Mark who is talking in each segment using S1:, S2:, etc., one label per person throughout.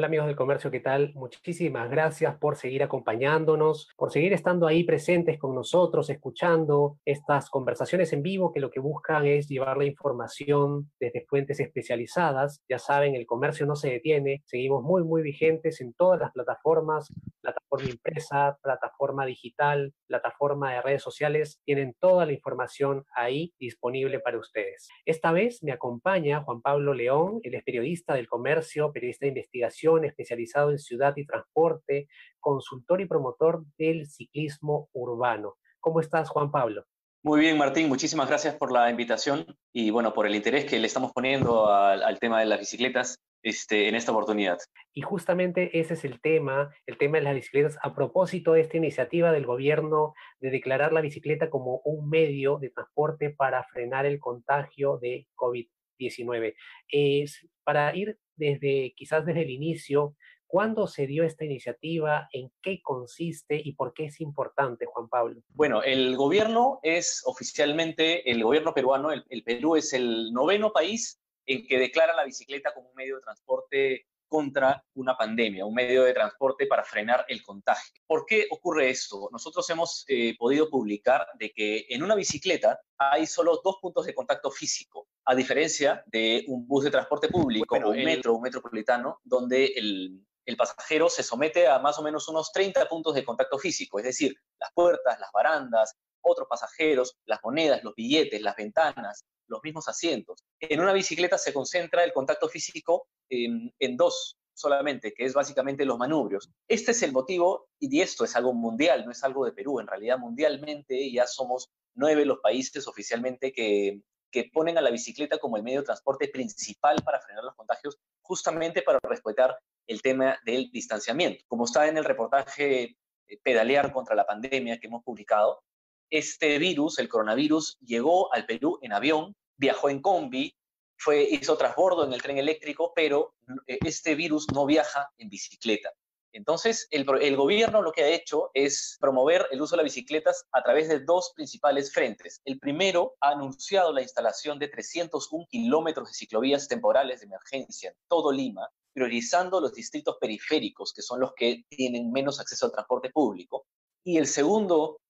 S1: Hola amigos del comercio, ¿qué tal? Muchísimas gracias por seguir acompañándonos, por seguir estando ahí presentes con nosotros, escuchando estas conversaciones en vivo que lo que buscan es llevar la información desde fuentes especializadas. Ya saben, el comercio no se detiene, seguimos muy, muy vigentes en todas las plataformas, plataforma impresa, plataforma digital, plataforma de redes sociales, tienen toda la información ahí disponible para ustedes. Esta vez me acompaña Juan Pablo León, él es periodista del comercio, periodista de investigación especializado en ciudad y transporte, consultor y promotor del ciclismo urbano. ¿Cómo estás, Juan Pablo?
S2: Muy bien, Martín, muchísimas gracias por la invitación y bueno, por el interés que le estamos poniendo al, tema de las bicicletas este, en esta oportunidad.
S1: Y justamente ese es el tema, el tema de las bicicletas, a propósito de esta iniciativa del gobierno de declarar la bicicleta como un medio de transporte para frenar el contagio de COVID-19. Es para ir desde quizás desde el inicio, ¿Cuándo se dio esta iniciativa? ¿En qué consiste y por qué es importante, Juan Pablo?
S2: Bueno, el gobierno es oficialmente, el gobierno peruano, el, Perú es el noveno país en que declara la bicicleta como un medio de transporte contra una pandemia, un medio de transporte para frenar el contagio. ¿Por qué ocurre esto? Nosotros hemos eh, podido publicar de que en una bicicleta hay solo dos puntos de contacto físico, a diferencia de un bus de transporte público o un metro, un metropolitano, donde el, el pasajero se somete a más o menos unos 30 puntos de contacto físico, es decir, las puertas, las barandas, otros pasajeros, las monedas, los billetes, las ventanas, los mismos asientos. En una bicicleta se concentra el contacto físico en, dos solamente, que es básicamente los manubrios. Este es el motivo, y esto es algo mundial, no es algo de Perú, en realidad mundialmente ya somos nueve los países oficialmente que, que ponen a la bicicleta como el medio de transporte principal para frenar los contagios, justamente para respetar el tema del distanciamiento. Como está en el reportaje eh, Pedalear contra la pandemia que hemos publicado, este virus, el coronavirus, llegó al Perú en avión, viajó en combi, fue, hizo transbordo en el tren eléctrico, pero eh, este virus no viaja en bicicleta. Entonces, el, el, gobierno lo que ha hecho es promover el uso de las bicicletas a través de dos principales frentes. El primero ha anunciado la instalación de 301 kilómetros de ciclovías temporales de emergencia en todo Lima, priorizando los distritos periféricos, que son los que tienen menos acceso al transporte público. Y el segundo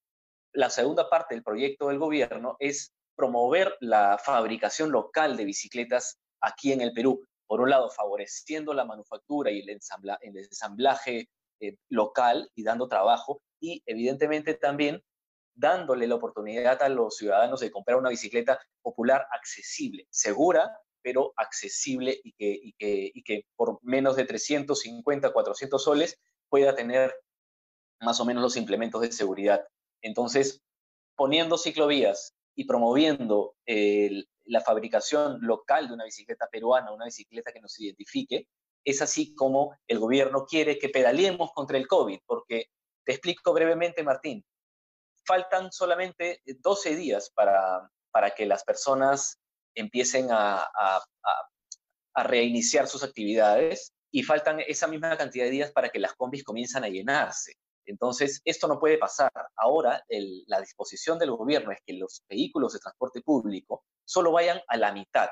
S2: la segunda parte del proyecto del gobierno es promover la fabricación local de bicicletas aquí en el Perú. Por un lado, favoreciendo la manufactura y el, ensamblaje eh, local y dando trabajo, y evidentemente también dándole la oportunidad a los ciudadanos de comprar una bicicleta popular accesible, segura, pero accesible y que, y que, y que por menos de 350, 400 soles pueda tener más o menos los implementos de seguridad entonces, poniendo ciclovías y promoviendo la fabricación local de una bicicleta peruana, una bicicleta que nos identifique, es así como el gobierno quiere que pedaleemos contra el COVID, porque te explico brevemente, Martín, faltan solamente 12 días para, para que las personas empiecen a, a reiniciar sus actividades y faltan esa misma cantidad de días para que las combis comiencen a llenarse. Entonces, esto no puede pasar. Ahora, la disposición del gobierno es que los vehículos de transporte público solo vayan a la mitad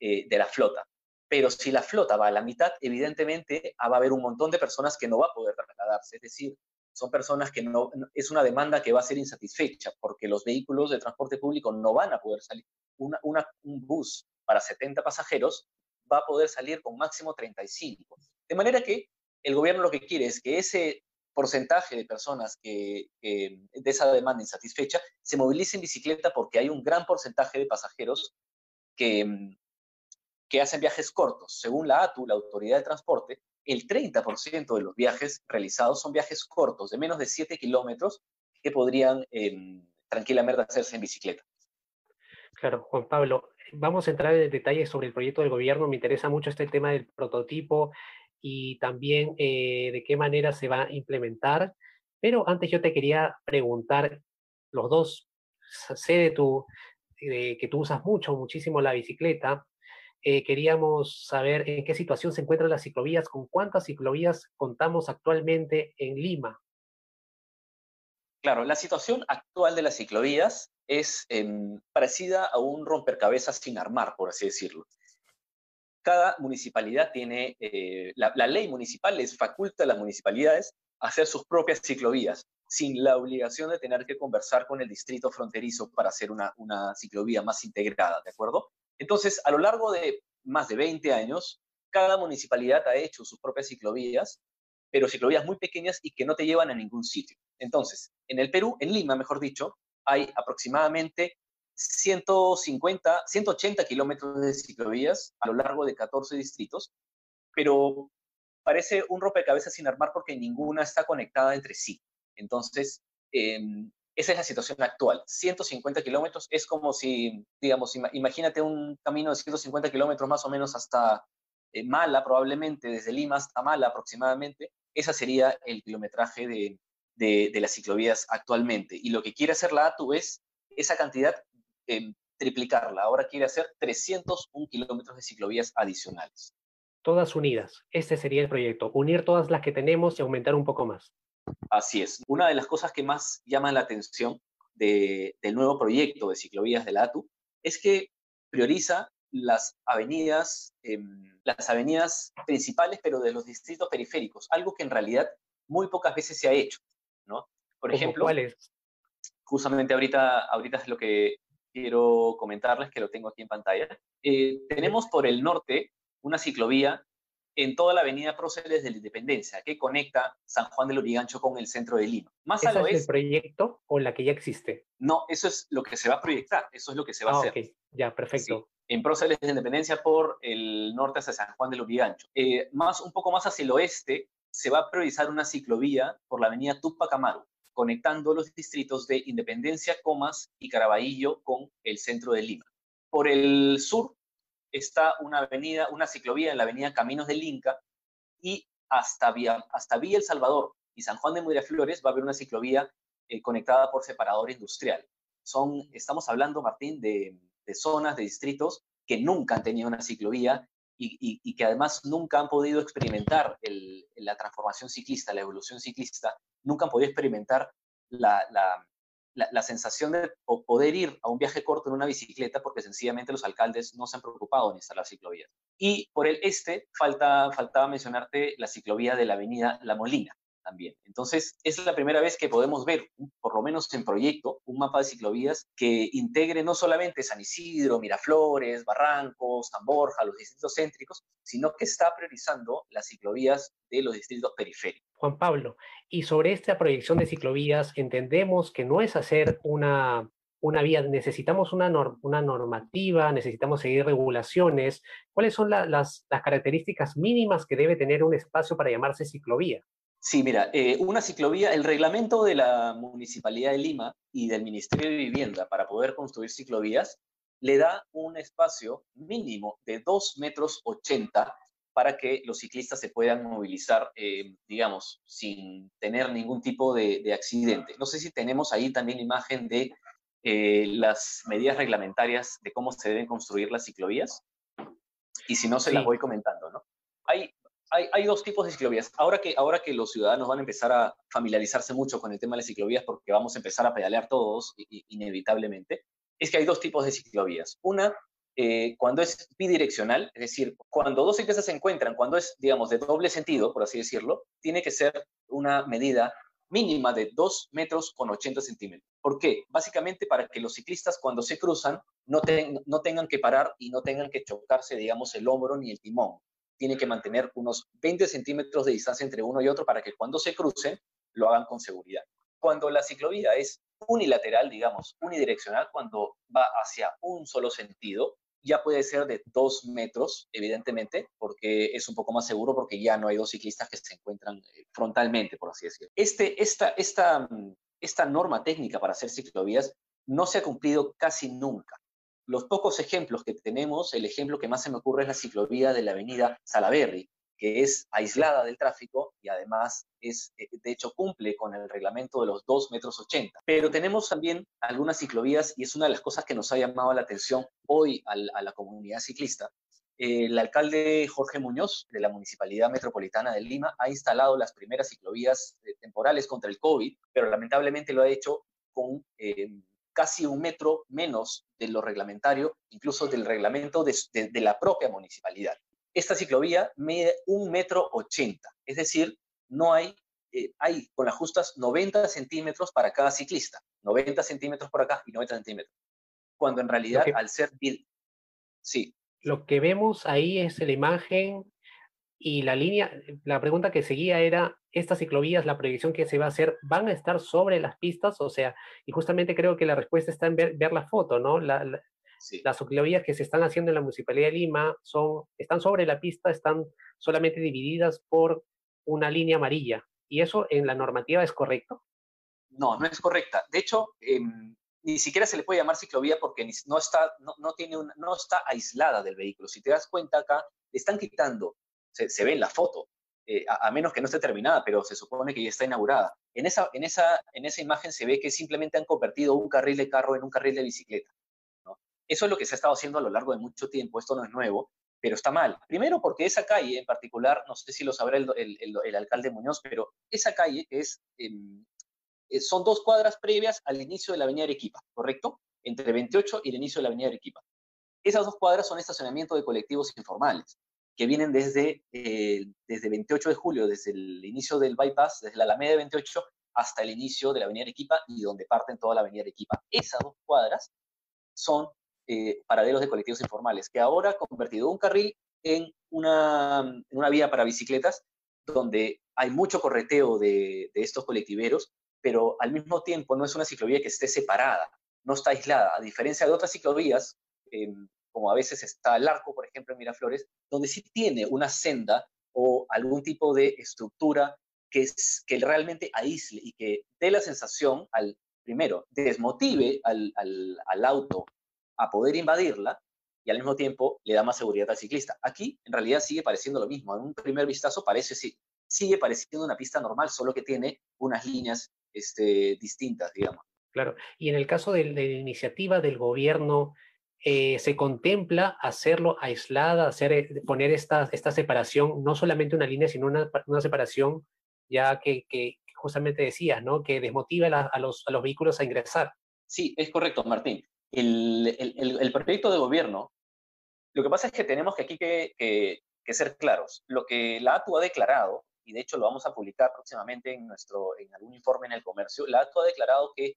S2: eh, de la flota. Pero si la flota va a la mitad, evidentemente ah, va a haber un montón de personas que no va a poder trasladarse. Es decir, son personas que no, es una demanda que va a ser insatisfecha porque los vehículos de transporte público no van a poder salir. un bus para 70 pasajeros va a poder salir con máximo 35. De manera que el gobierno lo que quiere es que ese porcentaje de personas que, de esa demanda insatisfecha se moviliza en bicicleta porque hay un gran porcentaje de pasajeros que, mm, que hacen viajes cortos. Según la ATU, la Autoridad de Transporte, el 30% de los viajes realizados son viajes cortos, de menos de 7 kilómetros, que podrían em, tranquilamente hacerse en bicicleta.
S1: Claro, Juan Pablo, vamos a entrar en detalles sobre el proyecto del gobierno. Me interesa mucho este tema del prototipo y también eh, de qué manera se va a implementar. Pero antes yo te quería preguntar, los dos sé de tu, que tú usas mucho, muchísimo la bicicleta. Eh, queríamos saber en qué situación se encuentran las ciclovías, con cuántas ciclovías contamos actualmente en Lima.
S2: Claro, la situación actual de las ciclovías es em, parecida a un rompercabezas sin armar, por así decirlo. Cada municipalidad tiene, eh, la, ley municipal les faculta a las municipalidades hacer sus propias ciclovías, sin la obligación de tener que conversar con el distrito fronterizo para hacer una, una ciclovía más integrada, ¿de acuerdo? Entonces, a lo largo de más de 20 años, cada municipalidad ha hecho sus propias ciclovías, pero ciclovías muy pequeñas y que no te llevan a ningún sitio. Entonces, en el Perú, en Lima, mejor dicho, hay aproximadamente 150, 180 kilómetros de ciclovías a lo largo de 14 distritos, pero parece un rompecabezas sin armar porque ninguna está conectada entre sí. Entonces, em, esa es la situación actual. 150 kilómetros es como si, digamos, imagínate un camino de 150 kilómetros más o menos hasta eh, Mala, probablemente, desde Lima hasta Mala aproximadamente. Ese sería el kilometraje de, de, las ciclovías actualmente. Y lo que quiere hacer la ATU es esa cantidad triplicarla. Ahora quiere hacer 301 kilómetros de ciclovías adicionales.
S1: Todas unidas. Este sería el proyecto. Unir todas las que tenemos y aumentar un poco más.
S2: Así es. Una de las cosas que más llama la atención del nuevo proyecto de ciclovías de la ATU es que prioriza las avenidas, em, las avenidas principales, pero de los distritos periféricos, algo que en realidad muy pocas veces se ha hecho. ¿no?
S1: Por ejemplo, ¿cuáles?
S2: Justamente ahorita, ahorita es lo que quiero comentarles, que lo tengo aquí en pantalla. Eh, tenemos por el norte una ciclovía en toda la avenida Próceres de la Independencia, que conecta San Juan del Urigancho con el centro de Lima.
S1: Más al oeste, es el proyecto o la que ya existe?
S2: No, eso es lo que se va a proyectar, eso es lo que se va a ah, hacer.
S1: Ya, perfecto.
S2: en Próceres de la Independencia por el norte hacia San Juan del Urigancho. Eh, más, un poco más hacia el oeste se va a priorizar una ciclovía por la avenida Tupac Amaru, conectando los distritos de Independencia, Comas y Caraballo con el centro de Lima. Por el sur está una avenida, una ciclovía en la avenida Caminos del Inca y hasta hasta Villa El Salvador y San Juan de Miraflores va a haber una ciclovía eh, conectada por separador industrial. Son, estamos hablando, Martín, de, de zonas, de distritos que nunca han tenido una ciclovía y, que además nunca han podido experimentar la transformación ciclista, la evolución ciclista, nunca han podido experimentar la, la, sensación de poder ir a un viaje corto en una bicicleta porque sencillamente los alcaldes no se han preocupado en instalar ciclovías. Y por el este falta, faltaba mencionarte la ciclovía de la avenida La Molina, también. Entonces, es la primera vez que podemos ver, por lo menos en proyecto, un mapa de ciclovías que integre no solamente San Isidro, Miraflores, Barrancos, San Borja, los distritos céntricos, sino que está priorizando las ciclovías de los distritos periféricos.
S1: Juan Pablo, y sobre esta proyección de ciclovías, entendemos que no es hacer una, una vía, necesitamos una, una normativa, necesitamos seguir regulaciones. ¿Cuáles son las características mínimas que debe tener un espacio para llamarse ciclovía?
S2: Sí, mira, eh, una ciclovía, el reglamento de la Municipalidad de Lima y del Ministerio de Vivienda para poder construir ciclovías le da un espacio mínimo de 2 metros 80 para que los ciclistas se puedan movilizar, eh, digamos, sin tener ningún tipo de, accidente. No sé si tenemos ahí también imagen de eh, las medidas reglamentarias de cómo se deben construir las ciclovías. Y si no, se las voy comentando, ¿no? Hay dos tipos de ciclovías. Ahora que, ahora que los ciudadanos van a empezar a familiarizarse mucho con el tema de las ciclovías, porque vamos a empezar a pedalear todos, inevitablemente, es que hay dos tipos de ciclovías. Una, eh, cuando es bidireccional, es decir, cuando dos ciclistas se encuentran, cuando es, digamos, de doble sentido, por así decirlo, tiene que ser una medida mínima de 2 metros con 80 centímetros. ¿Por qué? Básicamente para que los ciclistas cuando se cruzan no tengan que parar y no tengan que chocarse, digamos, el hombro ni el timón tiene que mantener unos 20 centímetros de distancia entre uno y otro para que cuando se crucen lo hagan con seguridad. Cuando la ciclovía es unilateral, digamos, unidireccional, cuando va hacia un solo sentido, ya puede ser de dos metros, evidentemente, porque es un poco más seguro porque ya no hay dos ciclistas que se encuentran eh, frontalmente, por así decirlo. Este, esta, esta, esta norma técnica para hacer ciclovías no se ha cumplido casi nunca. Los pocos ejemplos que tenemos, el ejemplo que más se me ocurre es la ciclovía de la avenida Salaberry, que es aislada del tráfico y además es, eh, de hecho cumple con el reglamento de los 2 metros 80. Pero tenemos también algunas ciclovías y es una de las cosas que nos ha llamado la atención hoy a la comunidad ciclista. El alcalde Jorge Muñoz de la Municipalidad Metropolitana de Lima ha instalado las primeras ciclovías eh, temporales contra el COVID, pero lamentablemente lo ha hecho con eh, casi un metro menos de lo reglamentario, incluso del reglamento de, de la propia municipalidad esta ciclovía mide un metro ochenta, es decir, no hay, eh, hay con las justas 90 centímetros para cada ciclista, 90 centímetros por acá y 90 centímetros, cuando en realidad al ser... Sí.
S1: Lo que vemos ahí es la imagen y la línea, la pregunta que seguía era, ¿estas ciclovías, la proyección que se va a hacer, van a estar sobre las pistas? O sea, y justamente creo que la respuesta está en ver, la foto, ¿no? La, las ciclovías que se están haciendo en la Municipalidad de Lima son, están sobre la pista, están solamente divididas por una línea amarilla. ¿Y eso en la normativa es correcto?
S2: No, no es correcta. De hecho, em, ni siquiera se le puede llamar ciclovía porque no está, no, tiene no está aislada del vehículo. Si te das cuenta acá, están quitando, se, ve en la foto, eh, a, menos que no esté terminada, pero se supone que ya está inaugurada. En esa, en, esa, en esa imagen se ve que simplemente han convertido un carril de carro en un carril de bicicleta. Eso es lo que se ha estado haciendo a lo largo de mucho tiempo, esto no es nuevo, pero está mal. Primero porque esa calle en particular, no sé si lo sabrá el, alcalde Muñoz, pero esa calle es, em, eh, son dos cuadras previas al inicio de la avenida Arequipa, ¿correcto? Entre 28 y el inicio de la avenida Arequipa. Esas dos cuadras son estacionamiento de colectivos informales, que vienen desde, eh, desde 28 de julio, desde el inicio del bypass, desde la Alameda de 28 hasta el inicio de la avenida Arequipa y donde parten toda la avenida Arequipa. Esas dos cuadras son eh, paraderos de colectivos informales, que ahora ha convertido un carril en una, en una vía para bicicletas, donde hay mucho correteo de, de, estos colectiveros, pero al mismo tiempo no es una ciclovía que esté separada, no está aislada, a diferencia de otras ciclovías, em, como a veces está el arco, por ejemplo, en Miraflores, donde sí tiene una senda o algún tipo de estructura que, es, que realmente aísle y que dé la sensación al, primero, desmotive al, al, al auto a poder invadirla y al mismo tiempo le da más seguridad al ciclista. Aquí en realidad sigue pareciendo lo mismo. En un primer vistazo parece sí, sigue pareciendo una pista normal, solo que tiene unas líneas este, distintas, digamos.
S1: Claro, y en el caso de, la iniciativa del gobierno, eh, se contempla hacerlo aislada, hacer, eh, poner esta, esta separación, no solamente una línea, sino una, una separación ya que, que, justamente decías, ¿no? Que desmotiva a, los, a los vehículos a ingresar.
S2: Sí, es correcto, Martín el, proyecto de gobierno, lo que pasa es que tenemos que aquí que, ser claros. Lo que la ATU ha declarado, y de hecho lo vamos a publicar próximamente en, nuestro, en algún informe en el comercio, la ATU ha declarado que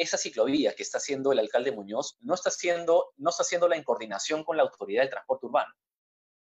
S2: esa ciclovía que está haciendo el alcalde Muñoz no está haciendo, no está haciendo la en coordinación con la autoridad del transporte urbano.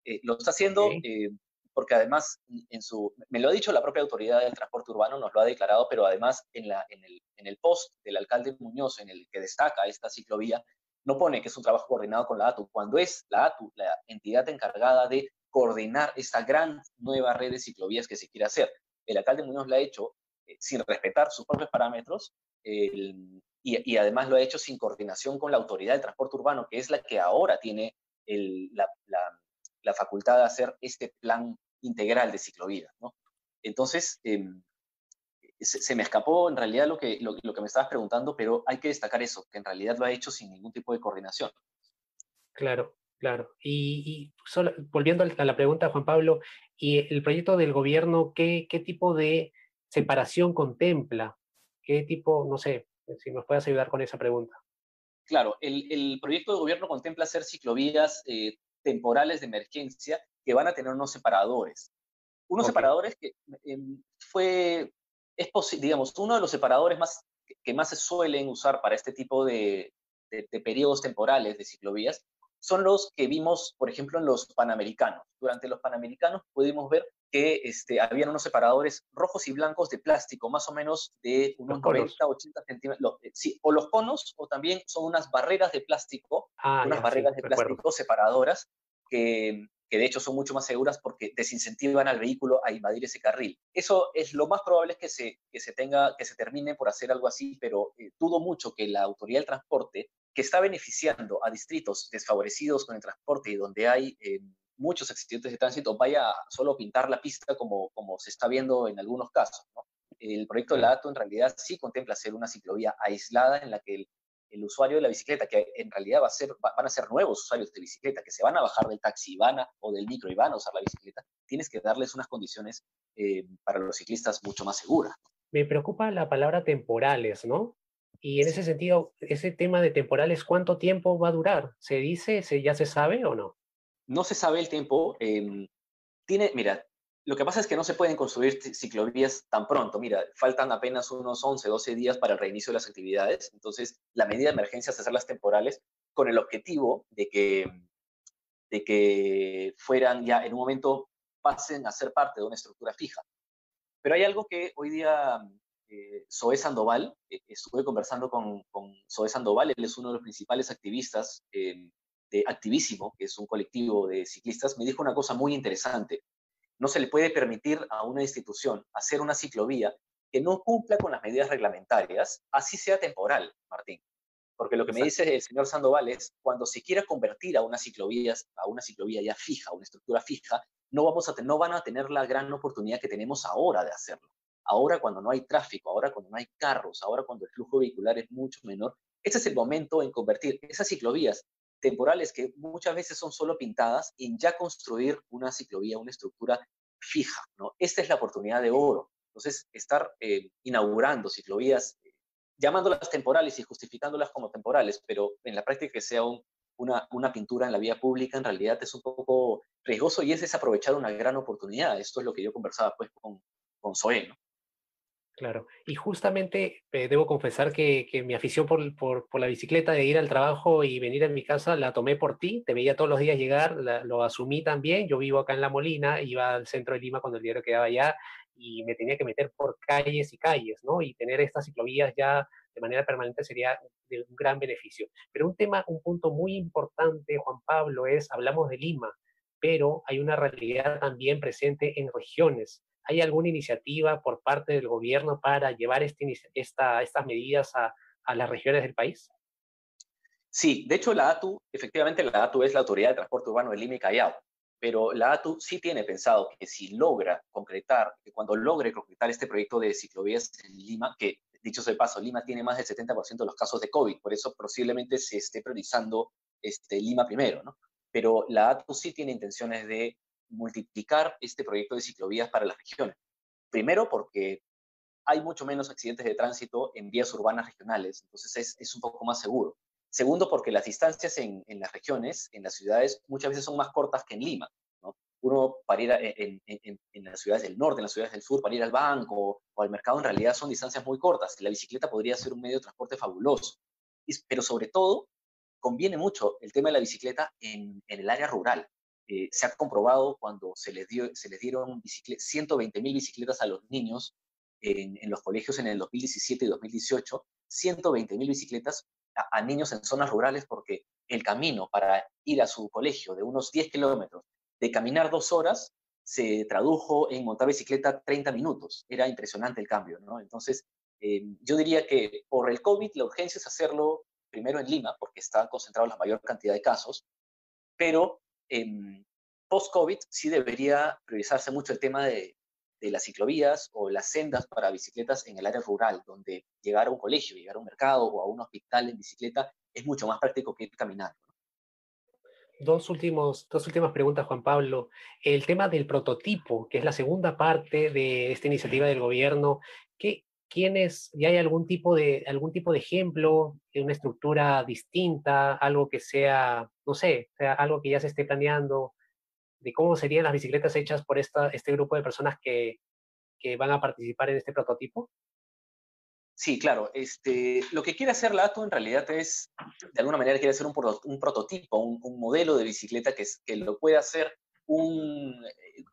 S2: Eh, lo está haciendo eh, porque además en su, me lo ha dicho la propia autoridad del transporte urbano, nos lo ha declarado, pero además en, la, en, el, en el post del alcalde Muñoz, en el que destaca esta ciclovía, no pone que es un trabajo coordinado con la ATU, cuando es la ATU la entidad encargada de coordinar esta gran nueva red de ciclovías que se quiere hacer. El alcalde Muñoz lo ha hecho eh, sin respetar sus propios parámetros y, además lo ha hecho sin coordinación con la autoridad del transporte urbano, que es la que ahora tiene la, facultad de hacer este plan integral de ciclovías, ¿no? Entonces, em, se, me escapó en realidad lo que, lo, que me estabas preguntando, pero hay que destacar eso, que en realidad lo ha hecho sin ningún tipo de coordinación.
S1: Claro, claro. Y, volviendo a la pregunta, Juan Pablo, ¿y el proyecto del gobierno qué, qué tipo de separación contempla? ¿Qué tipo, no sé, si nos puedes ayudar con esa pregunta?
S2: Claro, el, el proyecto de gobierno contempla hacer ciclovías eh, temporales de emergencia que van a tener unos separadores. Unos separadores que em, fue, es digamos, uno de los separadores más, que más se suelen usar para este tipo de, de, periodos temporales de ciclovías son los que vimos, por ejemplo, en los Panamericanos. Durante los Panamericanos pudimos ver que este, habían unos separadores rojos y blancos de plástico, más o menos de unos 90, 80 centímetros. Eh, sí, o los conos, o también son unas barreras de plástico, ah, unas barreras de plástico separadoras que, que de hecho son mucho más seguras porque desincentivan al vehículo a invadir ese carril. Eso es lo más probable es que se, que se tenga, que se termine por hacer algo así, pero eh, dudo mucho que la autoridad del transporte, que está beneficiando a distritos desfavorecidos con el transporte y donde hay eh, muchos accidentes de tránsito, vaya a solo pintar la pista como, como se está viendo en algunos casos. El proyecto de la ATO en realidad sí contempla hacer una ciclovía aislada en la que el, el usuario de la bicicleta, que en realidad va a ser, van a ser nuevos usuarios de bicicleta, que se van a bajar del taxi van a, o del micro y van a usar la bicicleta, tienes que darles unas condiciones eh, para los ciclistas mucho más seguras.
S1: Me preocupa la palabra temporales, ¿no? Y en ese sentido, ese tema de temporales, ¿cuánto tiempo va a durar? ¿Se dice, se, ya se sabe o no?
S2: No se sabe el tiempo. Em, tiene, mira, lo que pasa es que no se pueden construir ciclovías tan pronto. Mira, faltan apenas unos 11, 12 días para el reinicio de las actividades. Entonces, la medida de emergencia es hacerlas temporales con el objetivo de que, de que fueran ya en un momento pasen a ser parte de una estructura fija. Pero hay algo que hoy día eh, Zoé Sandoval, eh, estuve conversando con, con Sandoval, él es uno de los principales activistas eh, de Activísimo, que es un colectivo de ciclistas, me dijo una cosa muy interesante no se le puede permitir a una institución hacer una ciclovía que no cumpla con las medidas reglamentarias, así sea temporal, Martín. Porque lo que me dice el señor Sandoval es, cuando se quiera convertir a una ciclovía, a una ciclovía ya fija, una estructura fija, no, vamos a no van a tener la gran oportunidad que tenemos ahora de hacerlo. Ahora cuando no hay tráfico, ahora cuando no hay carros, ahora cuando el flujo vehicular es mucho menor, este es el momento en convertir esas ciclovías temporales que muchas veces son solo pintadas en ya construir una ciclovía, una estructura fija. ¿no? Esta es la oportunidad de oro. Entonces, estar eh, inaugurando ciclovías, eh, llamándolas temporales y justificándolas como temporales, pero en la práctica que sea una, una pintura en la vía pública, en realidad es un poco riesgoso y es desaprovechar una gran oportunidad. Esto es lo que yo conversaba pues con, con Zoe, ¿no?
S1: Claro, y justamente eh, debo confesar que, mi afición por, la bicicleta de ir al trabajo y venir a mi casa la tomé por ti, te veía todos los días llegar, lo asumí también, yo vivo acá en La Molina, iba al centro de Lima cuando el diario quedaba allá y me tenía que meter por calles y calles, ¿no? Y tener estas ciclovías ya de manera permanente sería de un gran beneficio. Pero un tema, un punto muy importante, Juan Pablo, es, hablamos de Lima, pero hay una realidad también presente en regiones ¿Hay alguna iniciativa por parte del gobierno para llevar este, esta, estas medidas a, las regiones del país?
S2: Sí, de hecho la ATU, efectivamente la ATU es la Autoridad de Transporte Urbano de Lima y Callao, pero la ATU sí tiene pensado que si logra concretar, que cuando logre concretar este proyecto de ciclovías en Lima, que dicho sea de paso, Lima tiene más del 70% de los casos de COVID, por eso posiblemente se esté priorizando este, Lima primero, ¿no? Pero la ATU sí tiene intenciones de multiplicar este proyecto de ciclovías para las regiones. Primero porque hay mucho menos accidentes de tránsito en vías urbanas regionales, entonces es, un poco más seguro. Segundo, porque las distancias en, las regiones, en las ciudades, muchas veces son más cortas que en Lima. Uno para ir en, las ciudades del norte, en las ciudades del sur, para ir al banco o al mercado, en realidad son distancias muy cortas. La bicicleta podría ser un medio de transporte fabuloso. pero sobre todo, conviene mucho el tema de la bicicleta en el área rural. Eh, se ha comprobado cuando se les, dio, se les dieron 120 mil bicicletas a los niños en, los colegios en el 2017 y 2018, 120 mil bicicletas a, niños en zonas rurales porque el camino para ir a su colegio de unos 10 kilómetros, de caminar dos horas, se tradujo en montar bicicleta 30 minutos. Era impresionante el cambio. Entonces, eh, yo diría que por el COVID la urgencia es hacerlo primero en Lima, porque está concentrado la mayor cantidad de casos, pero post-COVID sí debería priorizarse mucho el tema de, las ciclovías o las sendas para bicicletas en el área rural, donde llegar a un colegio, llegar a un mercado o a un hospital en bicicleta es mucho más práctico que ir caminando.
S1: Dos, últimos, dos últimas preguntas, Juan Pablo. El tema del prototipo, que es la segunda parte de esta iniciativa del gobierno, ¿qué, ¿quiénes, ya hay algún tipo de, algún tipo de ejemplo, de una estructura distinta, algo que sea, no sé, sea algo que ya se esté planeando, de cómo serían las bicicletas hechas por esta, este grupo de personas que, que van a participar en este prototipo?
S2: Sí, claro. Este, lo que quiere hacer la ATU en realidad es, de alguna manera, quiere hacer un, prototipo, un, un, modelo de bicicleta que, que lo puede hacer un,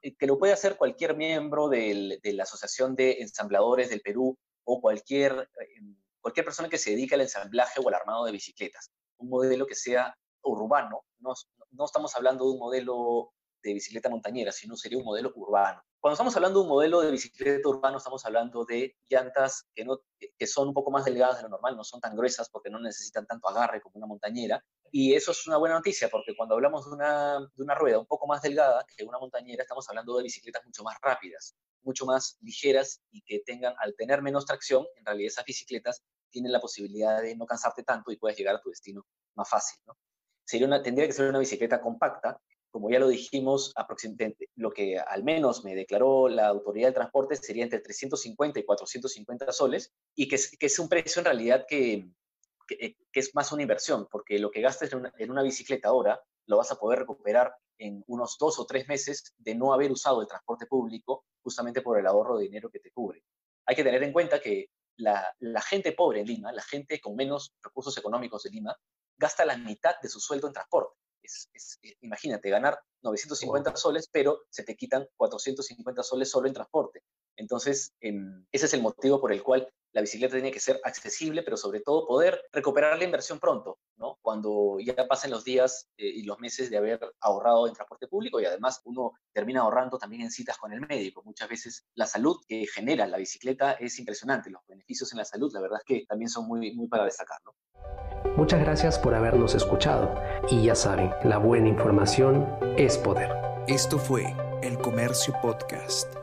S2: eh, que lo puede hacer cualquier miembro de la Asociación de Ensambladores del Perú o cualquier, eh, cualquier persona que se dedique al ensamblaje o al armado de bicicletas. Un modelo que sea urbano, no, no estamos hablando de un modelo de bicicleta montañera, sino sería un modelo urbano. Cuando estamos hablando de un modelo de bicicleta urbano, estamos hablando de llantas que, no, que son un poco más delgadas de lo normal, no son tan gruesas porque no necesitan tanto agarre como una montañera, Y eso es una buena noticia porque cuando hablamos de una, de una rueda un poco más delgada que una montañera, estamos hablando de bicicletas mucho más rápidas, mucho más ligeras y que tengan, al tener menos tracción, en realidad esas bicicletas tienen la posibilidad de no cansarte tanto y puedes llegar a tu destino más fácil. ¿no? Sería una, tendría que ser una bicicleta compacta, como ya lo dijimos, aproximadamente lo que al menos me declaró la autoridad de transporte sería entre 350 y 450 soles y que es un precio en realidad que, eh, que, es más una inversión, porque lo que gastes en una, bicicleta ahora lo vas a poder recuperar en unos dos o tres meses de no haber usado el transporte público justamente por el ahorro de dinero que te cubre. Hay que tener en cuenta que la, gente pobre en Lima, la gente con menos recursos económicos de Lima, gasta la mitad de su sueldo en transporte. Eh, imagínate, ganar 950 soles, pero se te quitan 450 soles solo en transporte. Entonces, ese es el motivo por el cual la bicicleta tiene que ser accesible, pero sobre todo poder recuperar la inversión pronto, ¿no? Cuando ya pasen los días eh, y los meses de haber ahorrado en transporte público y además uno termina ahorrando también en citas con el médico. Muchas veces la salud que genera la bicicleta es impresionante. Los beneficios en la salud, la verdad es que también son muy, muy para destacar, ¿no?
S1: Muchas gracias por habernos escuchado. Y ya saben, la buena información es poder.
S3: Esto fue El Comercio Podcast.